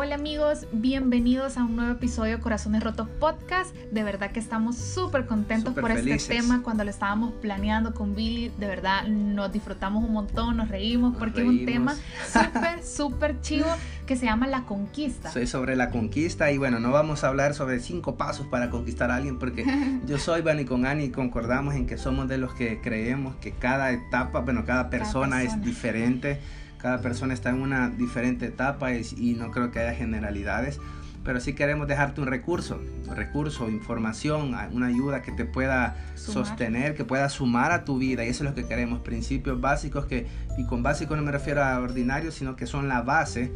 Hola amigos, bienvenidos a un nuevo episodio de Corazones Rotos Podcast. De verdad que estamos súper contentos por este tema. Cuando lo estábamos planeando con Billy, de verdad nos disfrutamos un montón, nos reímos porque es un tema súper, súper chivo que se llama la conquista. Soy sobre la conquista y bueno, no vamos a hablar sobre cinco pasos para conquistar a alguien porque yo soy Bani con Ani concordamos en que somos de los que creemos que cada etapa, bueno, cada persona, cada persona. es diferente cada persona está en una diferente etapa y, no creo que haya generalidades, pero sí queremos dejarte un recurso, recurso, información, una ayuda que te pueda sostener, que pueda sumar a tu vida y eso es lo que queremos, principios básicos que, y con básico no me refiero a ordinarios, sino que son la base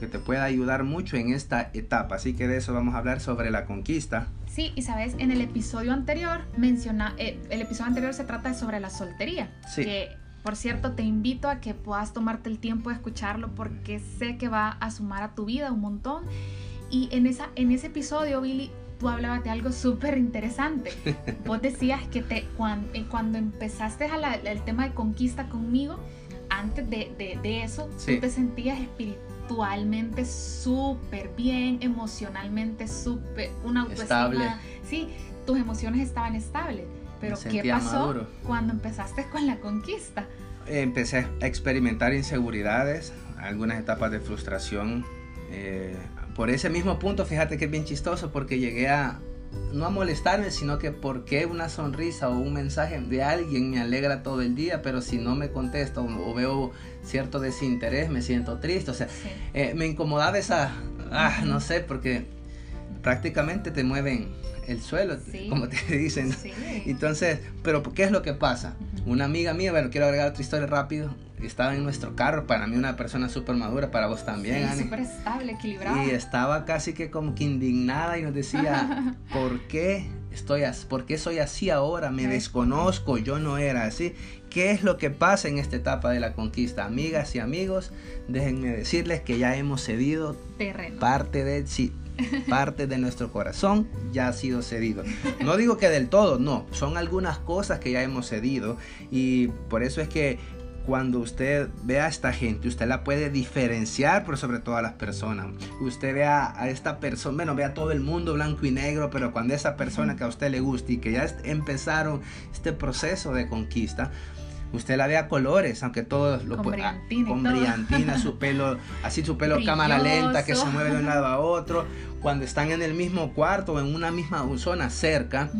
que te pueda ayudar mucho en esta etapa, así que de eso vamos a hablar sobre la conquista. Sí, y sabes, en el episodio anterior menciona, eh, el episodio anterior se trata sobre la soltería, sí. que por cierto, te invito a que puedas tomarte el tiempo de escucharlo porque sé que va a sumar a tu vida un montón. Y en, esa, en ese episodio, Billy, tú hablabas de algo súper interesante. Vos decías que te, eh, cuando, empezaste a el tema de conquista conmigo, antes de, eso, tú te sentías espiritualmente súper bien, emocionalmente súper, una autoestima. Estable. Sí, tus emociones estaban estables. Pero ¿qué pasó cuando empezaste con la conquista? Empecé a experimentar inseguridades, algunas etapas de frustración. Eh, por ese mismo punto, fíjate que es bien chistoso porque llegué a, no a molestarme, sino que porque una sonrisa o un mensaje de alguien me alegra todo el día, pero si no me contesta o, veo cierto desinterés, me siento triste. O sea, eh, me incomodaba esa, ah, no sé, porque prácticamente te mueven el suelo, como te dicen. Entonces, pero ¿qué es lo que pasa? Una amiga mía, bueno, quiero agregar otra historia rápido, estaba en nuestro carro, para mí una persona súper madura, para vos también, sí, súper estable, equilibrada. Y estaba casi que como que indignada y nos decía, ¿por qué estoy así? ¿Por qué soy así ahora? Me desconozco, yo no era así. ¿Qué es lo que pasa en esta etapa de la conquista? Amigas y amigos, déjenme decirles que ya hemos cedido Terreno. parte de... Sí, parte de nuestro corazón ya ha sido cedido. No digo que del todo, no, son algunas cosas que ya hemos cedido y por eso es que cuando usted ve a esta gente, usted la puede diferenciar por sobre todas las personas. Usted vea a esta persona, bueno, ve a todo el mundo blanco y negro, pero cuando esa persona que a usted le gusta y que ya empezaron este proceso de conquista, usted la ve a colores, aunque todos lo con brillantina, con brillantina su pelo, así su pelo cámara lenta que se mueve de un lado a otro, cuando están en el mismo cuarto o en una misma zona cerca,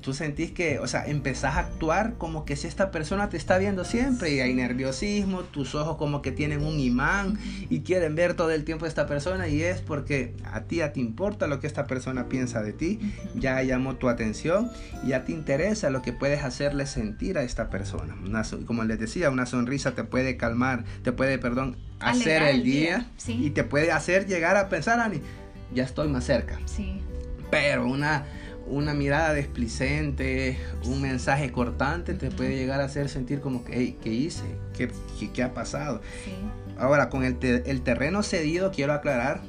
tú sentís que, o sea, empezás a actuar como que si esta persona te está viendo siempre y hay nerviosismo, tus ojos como que tienen un imán y quieren ver todo el tiempo a esta persona y es porque a ti ya te importa lo que esta persona piensa de ti, ya llamó tu atención y ya te interesa lo que puedes hacerle sentir a esta persona. como les decía, una sonrisa te puede calmar, te puede, perdón, hacer el día, y te puede hacer llegar a pensar, Ani, ya estoy más cerca. Sí. Pero una, una mirada desplicente, un mensaje cortante te puede llegar a hacer sentir como que, hey, ¿qué hice? ¿Qué, qué, ha pasado? Sí. Ahora, con el, el terreno cedido, quiero aclarar,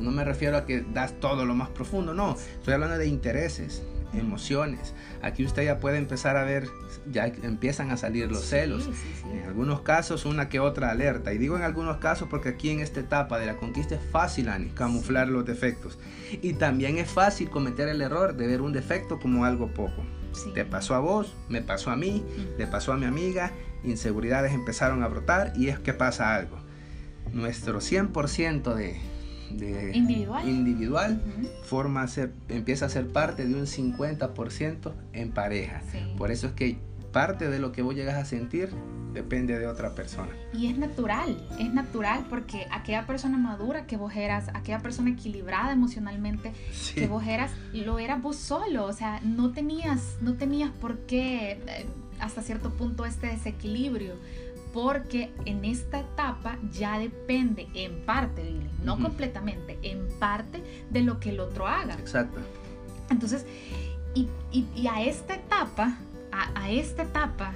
no me refiero a que das todo lo más profundo, no, estoy hablando de intereses, emociones. Aquí usted ya puede empezar a ver, ya empiezan a salir los celos. en algunos casos una que otra alerta. Y digo en algunos casos porque aquí en esta etapa de la conquista es fácil, Ani, camuflar los defectos. Y también es fácil cometer el error de ver un defecto como algo poco. Te pasó a vos, me pasó a mí, le pasó a mi amiga, inseguridades empezaron a brotar y es que pasa algo. Nuestro 100% de, individual, individual forma a ser, empieza a ser parte de un 50% en pareja. Por eso es que parte de lo que vos llegas a sentir depende de otra persona. Y es natural, es natural porque aquella persona madura que vos eras, aquella persona equilibrada emocionalmente que vos eras, lo eras vos solo, o sea, no tenías, no tenías por qué eh, hasta cierto punto este desequilibrio porque en esta etapa ya depende en parte, no completamente, en parte de lo que el otro haga. Exacto. Entonces, y, a esta etapa, a, esta etapa,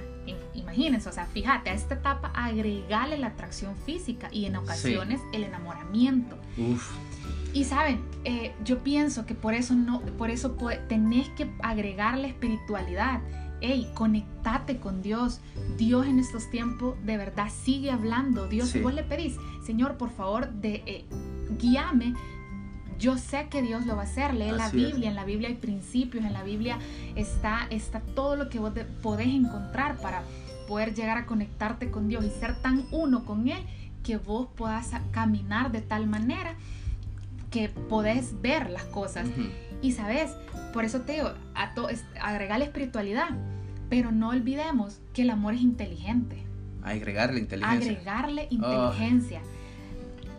imagínense, o sea, fíjate, a esta etapa agregale la atracción física y en ocasiones el enamoramiento. Uf. Y saben, eh, yo pienso que por eso no, por eso tenés que agregar la espiritualidad hey, conectate con Dios. Dios en estos tiempos de verdad sigue hablando. Dios, vos le pedís, Señor, por favor, de, eh, guíame, yo sé que Dios lo va a hacer. Lee la Biblia, en la Biblia hay principios, en la Biblia está, está todo lo que vos podés encontrar para poder llegar a conectarte con Dios y ser tan uno con Él que vos puedas caminar de tal manera que podés ver las cosas. Y sabes, por eso te digo, a agregar espiritualidad, pero no olvidemos que el amor es inteligente. Agregarle inteligencia. Agregarle oh. inteligencia.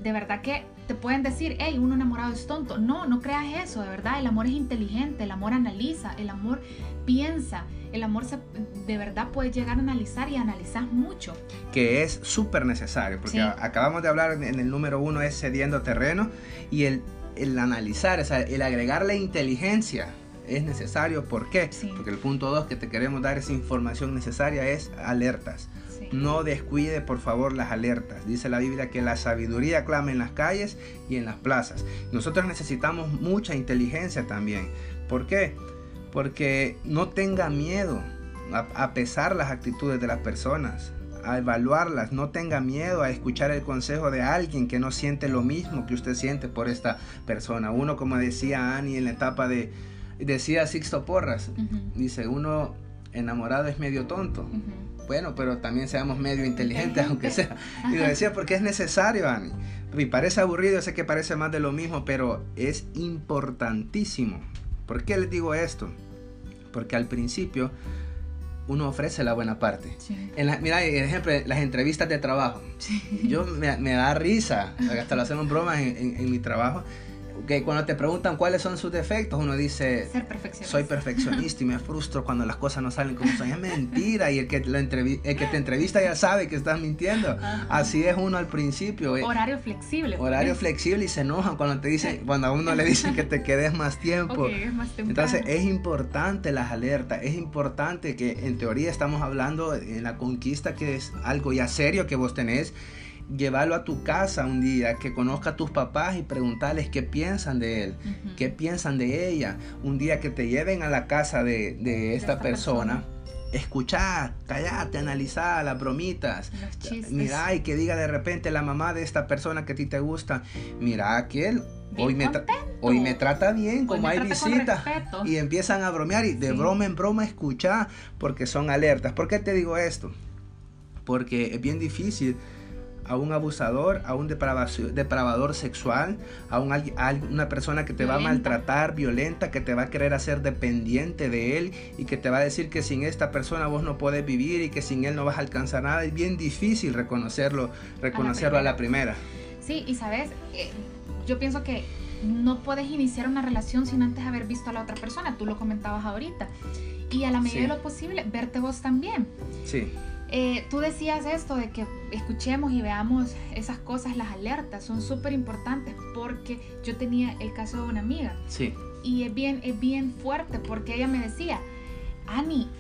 De verdad que te pueden decir, hey, uno enamorado es tonto. No, no creas eso, de verdad. El amor es inteligente, el amor analiza, el amor piensa, el amor de verdad puede llegar a analizar y analizar mucho. Que es súper necesario, porque acabamos de hablar en el número uno es cediendo terreno y el, el analizar, o sea, el agregarle inteligencia es necesario. ¿Por qué? Porque el punto dos que te queremos dar esa información necesaria es alertas. No descuide por favor las alertas. Dice la Biblia que la sabiduría clama en las calles y en las plazas. Nosotros necesitamos mucha inteligencia también. ¿Por qué? Porque no tenga miedo a, pesar las actitudes de las personas a evaluarlas, no tenga miedo a escuchar el consejo de alguien que no siente lo mismo que usted siente por esta persona. Uno, como decía Annie en la etapa de, decía Sixto Porras, dice, uno enamorado es medio tonto. Bueno, pero también seamos medio inteligentes, aunque sea. Y lo decía porque es necesario, Ani. Y parece aburrido, sé que parece más de lo mismo, pero es importantísimo. ¿Por qué les digo esto? Porque al principio uno ofrece la buena parte. En la, mira, ejemplo, las entrevistas de trabajo. Yo me, me, da risa, hasta lo hacemos bromas en, en mi trabajo que cuando te preguntan cuáles son sus defectos, uno dice, soy perfeccionista y me frustro cuando las cosas no salen como son. Es mentira y el que, el que te entrevista ya sabe que estás mintiendo. Así es uno al principio. Eh. Horario flexible. Horario flexible y se enojan cuando te dicen, cuando a uno le dicen que te quedes más tiempo. Entonces es importante las alertas, es importante que en teoría estamos hablando en la conquista que es algo ya serio que vos tenés llevarlo a tu casa un día, que conozca a tus papás y preguntarles qué piensan de él, qué piensan de ella. Un día que te lleven a la casa de, esta, persona, escuchar, callate, analizar las bromitas. Mira, y que diga de repente la mamá de esta persona que a ti te gusta, mira, aquel hoy me, hoy me trata bien, como hay visitas. Y empiezan a bromear y de broma en broma escuchar porque son alertas. ¿Por qué te digo esto? Porque es bien difícil a un abusador, a un depravador sexual, a, una persona que te va a maltratar, violenta, que te va a querer hacer dependiente de él y que te va a decir que sin esta persona vos no puedes vivir y que sin él no vas a alcanzar nada. Es bien difícil reconocerlo, reconocerlo a la primera. Sí, y sabes, eh, yo pienso que no puedes iniciar una relación sin antes haber visto a la otra persona. Tú lo comentabas ahorita. Y a la medida de lo posible, verte vos también. Sí. Eh, tú decías esto de que escuchemos y veamos esas cosas, las alertas, son súper importantes porque yo tenía el caso de una amiga. Sí. Y es bien, es bien fuerte porque ella me decía, Ani,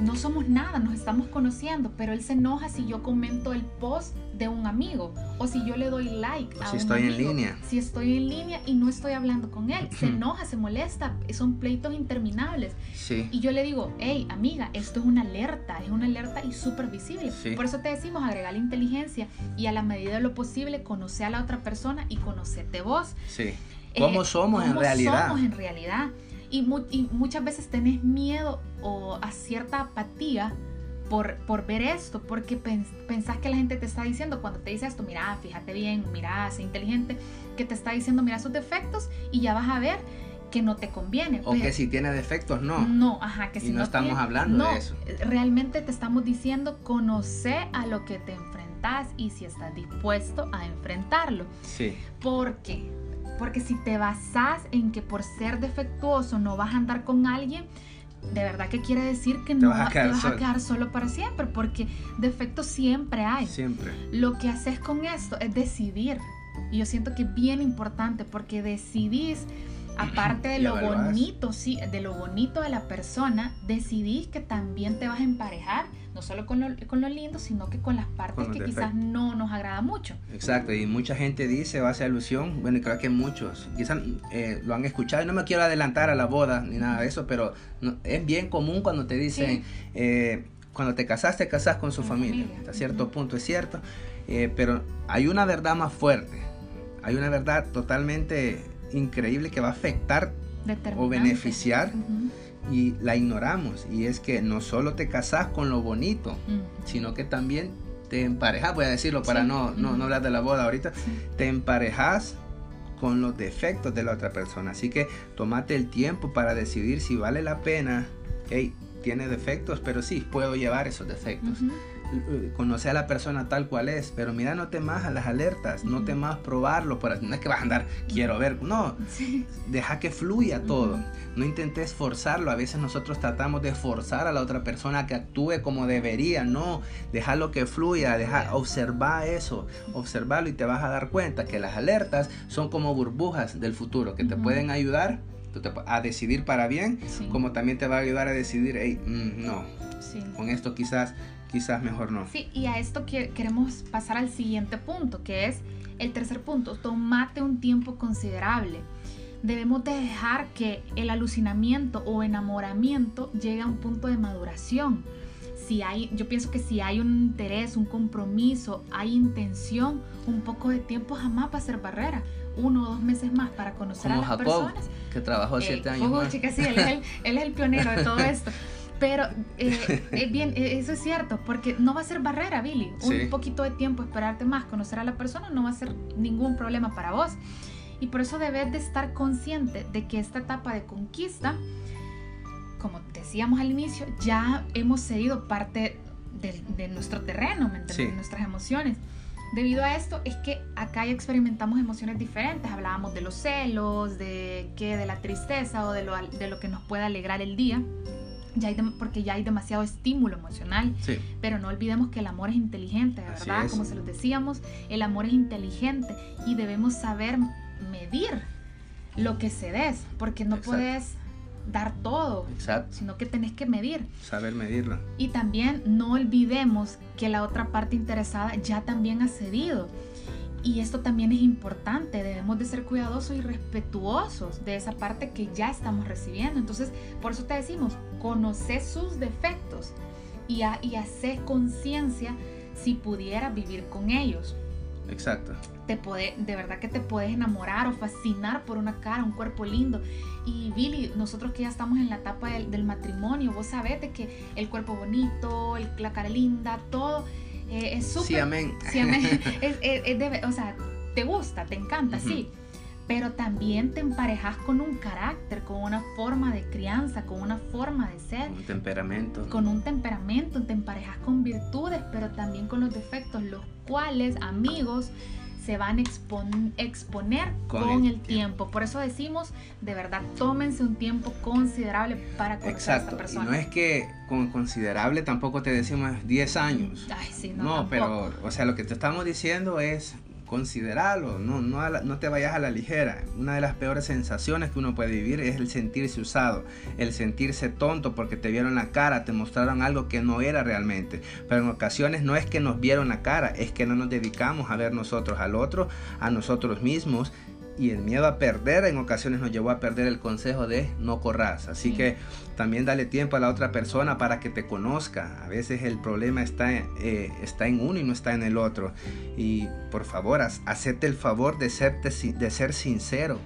no somos nada, nos estamos conociendo, pero él se enoja si yo comento el post de un amigo o si yo le doy like a si estoy en línea. Si estoy en línea y no estoy hablando con él, se enoja, se molesta, son pleitos interminables. Sí. Y yo le digo, hey, amiga, esto es una alerta, es una alerta y súper visible. Por eso te decimos agregar la inteligencia y a la medida de lo posible conocer a la otra persona y conocerte vos. Sí. ¿Cómo eh, somos en realidad? somos en realidad? Y, muchas veces tenés miedo o a cierta apatía por, por, ver esto, porque pensás que la gente te está diciendo, cuando te dice esto, mira, fíjate bien, mira, sé inteligente, que te está diciendo, mira sus defectos y ya vas a ver que no te conviene. O que si tiene defectos, no. No, ajá, que si no, estamos hablando de eso. Realmente te estamos diciendo, conoce a lo que te enfrentas y si estás dispuesto a enfrentarlo. Sí. ¿Por qué? Porque si te basas en que por ser defectuoso no vas a andar con alguien, de verdad que quiere decir que no vas, a quedar, te vas a quedar solo para siempre, porque defectos siempre hay. Siempre. Lo que haces con esto es decidir. Y yo siento que es bien importante porque decidís aparte de lo bonito, sí, de lo bonito de la persona, decidís que también te vas a emparejar, no solo con lo, con lo lindo, sino que con las partes que quizás no nos agrada mucho. Exacto, y mucha gente dice, va a hacer alusión, bueno, creo que muchos quizás eh, lo han escuchado, y no me quiero adelantar a la boda ni nada de eso, pero es bien común cuando te dicen, eh, cuando te casaste, casas con su familia. hasta cierto punto es cierto, eh, pero hay una verdad más fuerte hay una verdad totalmente increíble que va a afectar o beneficiar y la ignoramos. Y es que no solo te casas con lo bonito, sino que también te emparejas, voy a decirlo para no, no, no, hablar de la boda ahorita, te emparejas con los defectos de la otra persona. Así que tomate el tiempo para decidir si vale la pena. Hey, tiene defectos, pero sí, puedo llevar esos defectos. Conocer a la persona tal cual es, pero mira, no temas a las alertas, no temas probarlo, no es que vas a andar, quiero ver, no, deja que fluya todo, no intentes forzarlo, a veces nosotros tratamos de forzar a la otra persona que actúe como debería, no, déjalo que fluya, deja, observa eso, observarlo y te vas a dar cuenta que las alertas son como burbujas del futuro que te pueden ayudar a decidir para bien, como también te va a ayudar a decidir, hey, mm, no, con esto quizás quizás mejor no. Sí, y a esto queremos pasar al siguiente punto, que es el tercer punto, tomate un tiempo considerable. Debemos dejar que el alucinamiento o enamoramiento llegue a un punto de maduración. Si hay, yo pienso que si hay un interés, un compromiso, hay intención, un poco de tiempo jamás va a ser barrera. Uno o dos meses más para conocer a las personas. Que trabajó siete años. más. Chica, sí, él es el pionero de todo esto. Pero eh, bien, eh, eso es cierto, porque no va a ser barrera, Billy. Un poquito de tiempo, esperarte más, conocer a la persona, no va a ser ningún problema para vos. Y por eso debes de estar consciente de que esta etapa de conquista, como decíamos al inicio, ya hemos cedido parte de, nuestro terreno, ¿me nuestras emociones. Debido a esto es que acá ya experimentamos emociones diferentes. Hablábamos de los celos, de que de la tristeza o de lo, de lo que nos puede alegrar el día ya hay porque ya hay demasiado estímulo emocional. Pero no olvidemos que el amor es inteligente, ¿verdad? Como se los decíamos, el amor es inteligente y debemos saber medir lo que se des, porque no puedes dar todo, sino que tenés que medir. Saber medirlo. Y también no olvidemos que la otra parte interesada ya también ha cedido y esto también es importante, debemos de ser cuidadosos y respetuosos de esa parte que ya estamos recibiendo. Entonces, por eso te decimos, conoce sus defectos y, a, y hace conciencia si pudiera vivir con ellos. Exacto. Te puede, de verdad que te puedes enamorar o fascinar por una cara, un cuerpo lindo. Y Billy, nosotros que ya estamos en la etapa del, matrimonio, vos sabés que el cuerpo bonito, el, la cara linda, todo eh, es súper... Sí, amén. Sí, amén. es, o sea, te gusta, te encanta, sí. Pero también te emparejas con un carácter, con una forma de crianza, con una forma de ser. Un temperamento. Con un temperamento, te emparejas con virtudes, pero también con los defectos, los cuales, amigos, se van a exponer con, el, tiempo. Por eso decimos, de verdad, tómense un tiempo considerable para conocer a esta persona. Y no es que con considerable tampoco te decimos 10 años. Ay, sí, no, no pero, o sea, lo que te estamos diciendo es considerarlo, no, no, no te vayas a la ligera. Una de las peores sensaciones que uno puede vivir es el sentirse usado, el sentirse tonto porque te vieron la cara, te mostraron algo que no era realmente. Pero en ocasiones no es que nos vieron la cara, es que no nos dedicamos a ver nosotros al otro, a nosotros mismos y el miedo a perder en ocasiones nos llevó a perder el consejo de no corras. Así que también dale tiempo a la otra persona para que te conozca. A veces el problema está, eh, está en uno y no está en el otro. Y por favor, hacete el favor de, serte, de ser sincero.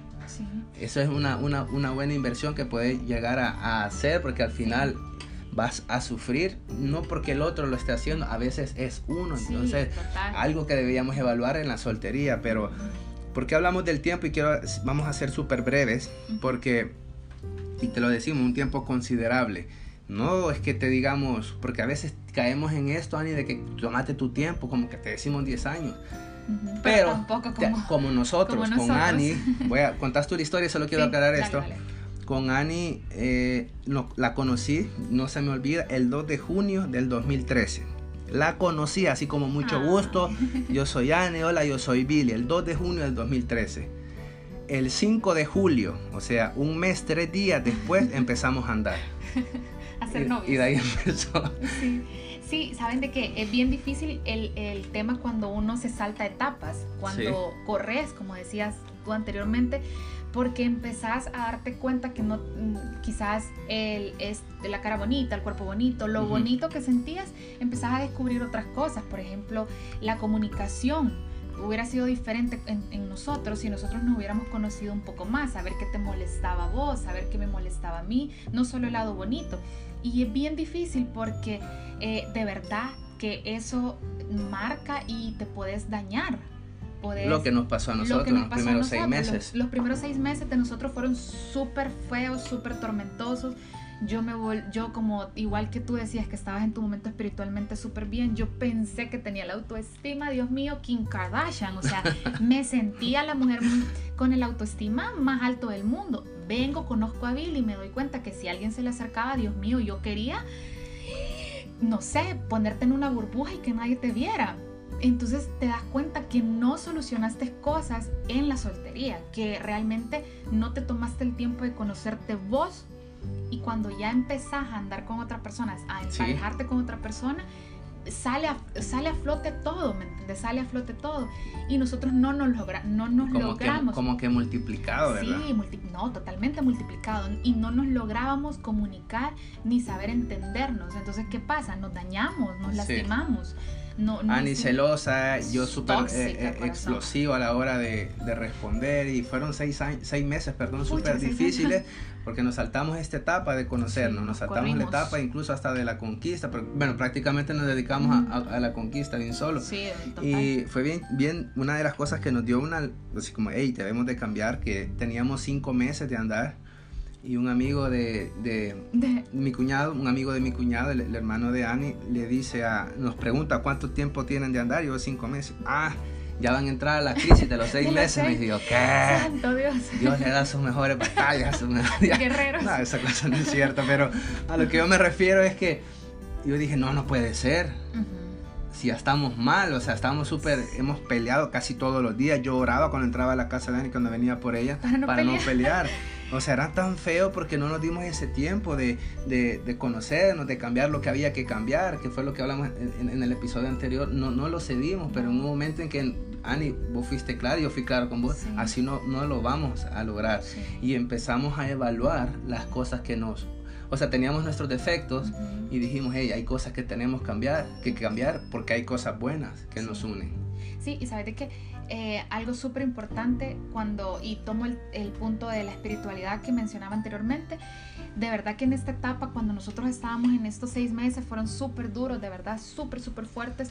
Eso es una, una, una, buena inversión que puedes llegar a, hacer porque al final... vas a sufrir, no porque el otro lo esté haciendo, a veces es uno. Entonces, algo que deberíamos evaluar en la soltería, pero ¿Por qué hablamos del tiempo? Y quiero, vamos a ser súper breves, porque, y te lo decimos, un tiempo considerable. No es que te digamos, porque a veces caemos en esto, Ani, de que tomate tu tiempo, como que te decimos 10 años. Pero, tampoco como, nosotros, con Ani, voy a contar tu historia solo quiero aclarar esto. Con Ani eh, la conocí, no se me olvida, el 2 de junio del 2013 la conocí así como mucho gusto. Yo soy Anne, hola, yo soy Billy, el 2 de junio del 2013. El 5 de julio, o sea, un mes, tres días después, empezamos a andar. a ser novios. Y, de ahí empezó. Sí. saben de que es bien difícil el, el, tema cuando uno se salta etapas, cuando corres, como decías tú anteriormente, porque empezás a darte cuenta que no, mm, quizás el, es de la cara bonita, el cuerpo bonito, lo bonito que sentías, empezás a descubrir otras cosas, por ejemplo, la comunicación. hubiera sido diferente en, nosotros si nosotros nos hubiéramos conocido un poco más, saber qué te molestaba a vos, saber qué me molestaba a mí, no solo el lado bonito. Y es bien difícil porque eh, de verdad que eso marca y te puedes dañar. Lo que nos pasó a nosotros en los primeros seis meses. los, primeros seis meses de nosotros fueron súper feos, súper tormentosos yo me vol yo como igual que tú decías que estabas en tu momento espiritualmente súper bien, yo pensé que tenía la autoestima, Dios mío, Kim Kardashian, o sea, me sentía la mujer con el autoestima más alto del mundo. Vengo, conozco a Bill y me doy cuenta que si alguien se le acercaba, Dios mío, yo quería, no sé, ponerte en una burbuja y que nadie te viera. Entonces te das cuenta que no solucionaste cosas en la soltería, que realmente no te tomaste el tiempo de conocerte vos y cuando ya empezás a andar con otras personas, a emparejarte con otra persona, sale a, sale a flote todo, ¿me entiendes? Sale a flote todo. Y nosotros no nos, logra, no nos como logramos. Que, como que multiplicado, ¿verdad? Sí, no, totalmente multiplicado. Y no nos lográbamos comunicar ni saber entendernos. Entonces, ¿qué pasa? Nos dañamos, nos lastimamos. No, Ani celosa, yo súper eh, eh, explosivo a la hora de, de, responder y fueron seis, seis meses, perdón, súper difíciles porque nos saltamos esta etapa de conocernos, nos saltamos la etapa incluso hasta de la conquista, pero, bueno, prácticamente nos dedicamos a, la conquista bien solo. Sí, y fue bien, bien, una de las cosas que nos dio una, así como, hey, debemos de cambiar, que teníamos cinco meses de andar y un amigo de, de, mi cuñado, un amigo de mi cuñado, el, hermano de Annie, le dice a, nos pregunta cuánto tiempo tienen de andar, y yo cinco meses, ah, ya van a entrar a la crisis de los seis meses. Me digo, ¿qué? Santo Dios. Dios le da sus mejores batallas. Sus mejores... Guerreros. No, esa cosa no es cierta, pero a lo que yo me refiero es que yo dije, no, no puede ser. Si ya estamos mal, o sea, estamos súper, hemos peleado casi todos los días. Yo oraba cuando entraba a la casa de Dani, cuando venía por ella, para no pelear. No pelear. O sea, era tan feo porque no nos dimos ese tiempo de, de, de, conocernos, de cambiar lo que había que cambiar, que fue lo que hablamos en, el episodio anterior. No, no lo cedimos, pero en un momento en que, Ani, vos fuiste claro, yo fui claro con vos, así no, no lo vamos a lograr. Y empezamos a evaluar las cosas que nos... O sea, teníamos nuestros defectos y dijimos, hey, hay cosas que tenemos cambiar, que cambiar porque hay cosas buenas que nos unen. Sí, y sabes de qué eh, algo súper importante cuando, y tomo el, punto de la espiritualidad que mencionaba anteriormente, de verdad que en esta etapa, cuando nosotros estábamos en estos seis meses, fueron súper duros, de verdad, súper, súper fuertes.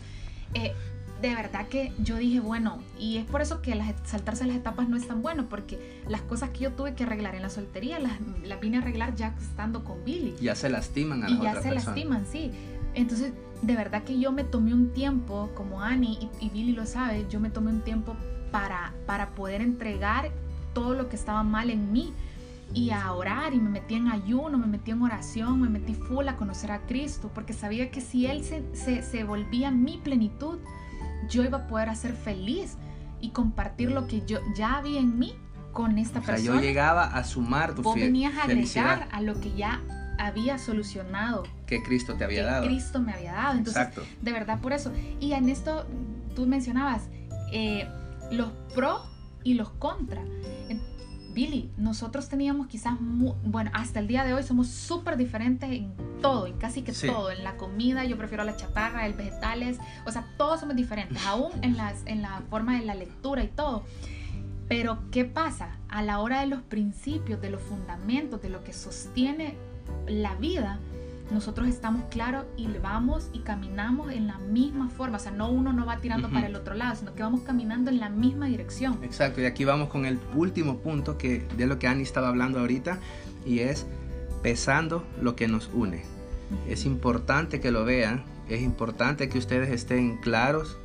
Eh, de verdad que yo dije, bueno, y es por eso que las, saltarse las etapas no es tan bueno, porque las cosas que yo tuve que arreglar en la soltería, las, las vine a arreglar ya estando con Billy. Ya se lastiman a Y ya se lastiman, sí. Entonces, de verdad que yo me tomé un tiempo, como Annie y, Billy lo sabe, yo me tomé un tiempo para, para poder entregar todo lo que estaba mal en mí y a orar y me metí en ayuno, me metí en oración, me metí full a conocer a Cristo, porque sabía que si Él se, se, se volvía mi plenitud, yo iba a poder hacer feliz y compartir lo que yo ya había en mí con esta o sea, persona. Yo llegaba a sumar tu Vos venías a agregar a lo que ya había solucionado. Que Cristo te había dado. Cristo me había dado. Entonces, Exacto. de verdad por eso. Y en esto tú mencionabas eh, los pro y los contra. Billy, nosotros teníamos quizás, bueno, hasta el día de hoy somos súper diferentes en todo, en casi que todo, en la comida, yo prefiero la chatarra, el vegetales, o sea, todos somos diferentes, aún en, las, en la forma de la lectura y todo. Pero, ¿qué pasa? A la hora de los principios, de los fundamentos, de lo que sostiene la vida, nosotros estamos claros y vamos y caminamos en la misma forma. O sea, no uno no va tirando para el otro lado, sino que vamos caminando en la misma dirección. Exacto, y aquí vamos con el último punto que, de lo que Annie estaba hablando ahorita, y es pesando lo que nos une. Es importante que lo vean, es importante que ustedes estén claros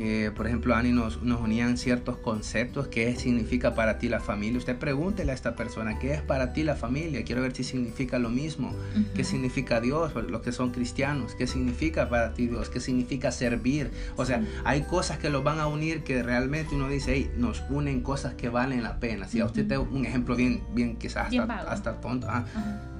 eh, por ejemplo, Ani nos, nos unían ciertos conceptos, qué significa para ti la familia. Usted pregúntele a esta persona, ¿qué es para ti la familia? Quiero ver si significa lo mismo. ¿Qué significa Dios? Los que son cristianos, ¿qué significa para ti Dios? ¿Qué significa servir? O sea, hay cosas que los van a unir que realmente uno dice, hey, nos unen cosas que valen la pena. Si a usted te un ejemplo bien, bien quizás hasta, tonto. Ah,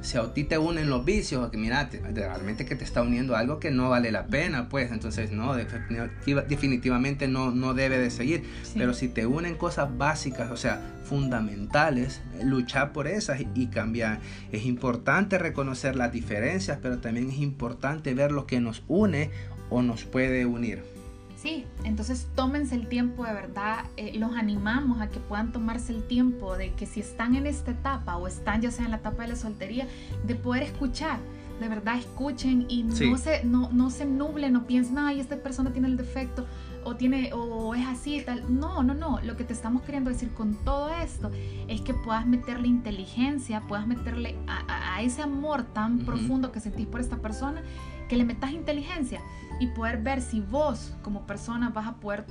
si a ti te unen los vicios, que mira, realmente que te está uniendo algo que no vale la pena, pues entonces no, definitivamente no, no debe de seguir. Pero si te unen cosas básicas, o sea, fundamentales, luchar por esas y, cambiar. Es importante reconocer las diferencias, pero también es importante ver lo que nos une o nos puede unir. Sí, entonces tómense el tiempo de verdad, eh, los animamos a que puedan tomarse el tiempo de que si están en esta etapa o están ya sea en la etapa de la soltería, de poder escuchar, de verdad escuchen y no, se, no, no se nublen, no piensen, ay, esta persona tiene el defecto o tiene o es así y tal. No, no, no. Lo que te estamos queriendo decir con todo esto es que puedas meterle inteligencia, puedas meterle a, ese amor tan profundo que sentís por esta persona, que le metas inteligencia y poder ver si vos como persona vas a poder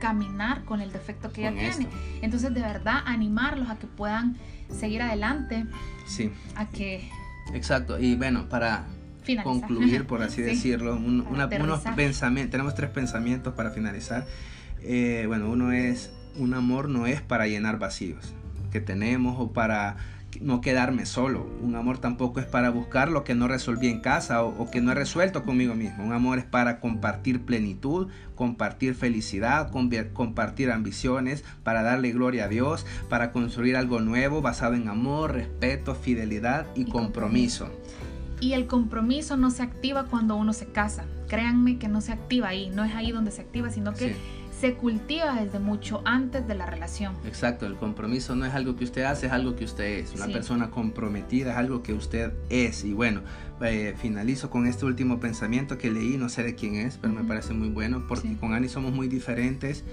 caminar con el defecto que ella tiene. Entonces, de verdad, animarlos a que puedan seguir adelante. Sí. A que... Exacto. Y bueno, para concluir, por así decirlo, unos pensamientos, tenemos tres pensamientos para finalizar. Eh, bueno, uno es, un amor no es para llenar vacíos que tenemos o para no quedarme solo. Un amor tampoco es para buscar lo que no resolví en casa o, que no he resuelto conmigo mismo. Un amor es para compartir plenitud, compartir felicidad, compartir ambiciones, para darle gloria a Dios, para construir algo nuevo basado en amor, respeto, fidelidad y, compromiso. Y el compromiso no se activa cuando uno se casa. Créanme que no se activa ahí, no es ahí donde se activa, sino que se cultiva desde mucho antes de la relación. Exacto, el compromiso no es algo que usted hace, es algo que usted es. Una persona comprometida es algo que usted es. Y bueno, eh, finalizo con este último pensamiento que leí, no sé de quién es, pero me parece muy bueno, porque con Ani somos muy diferentes.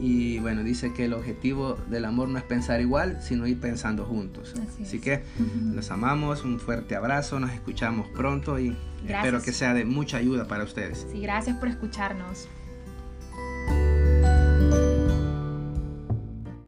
Y bueno, dice que el objetivo del amor no es pensar igual, sino ir pensando juntos. Así, que los amamos, un fuerte abrazo, nos escuchamos pronto y espero que sea de mucha ayuda para ustedes. Sí, gracias por escucharnos.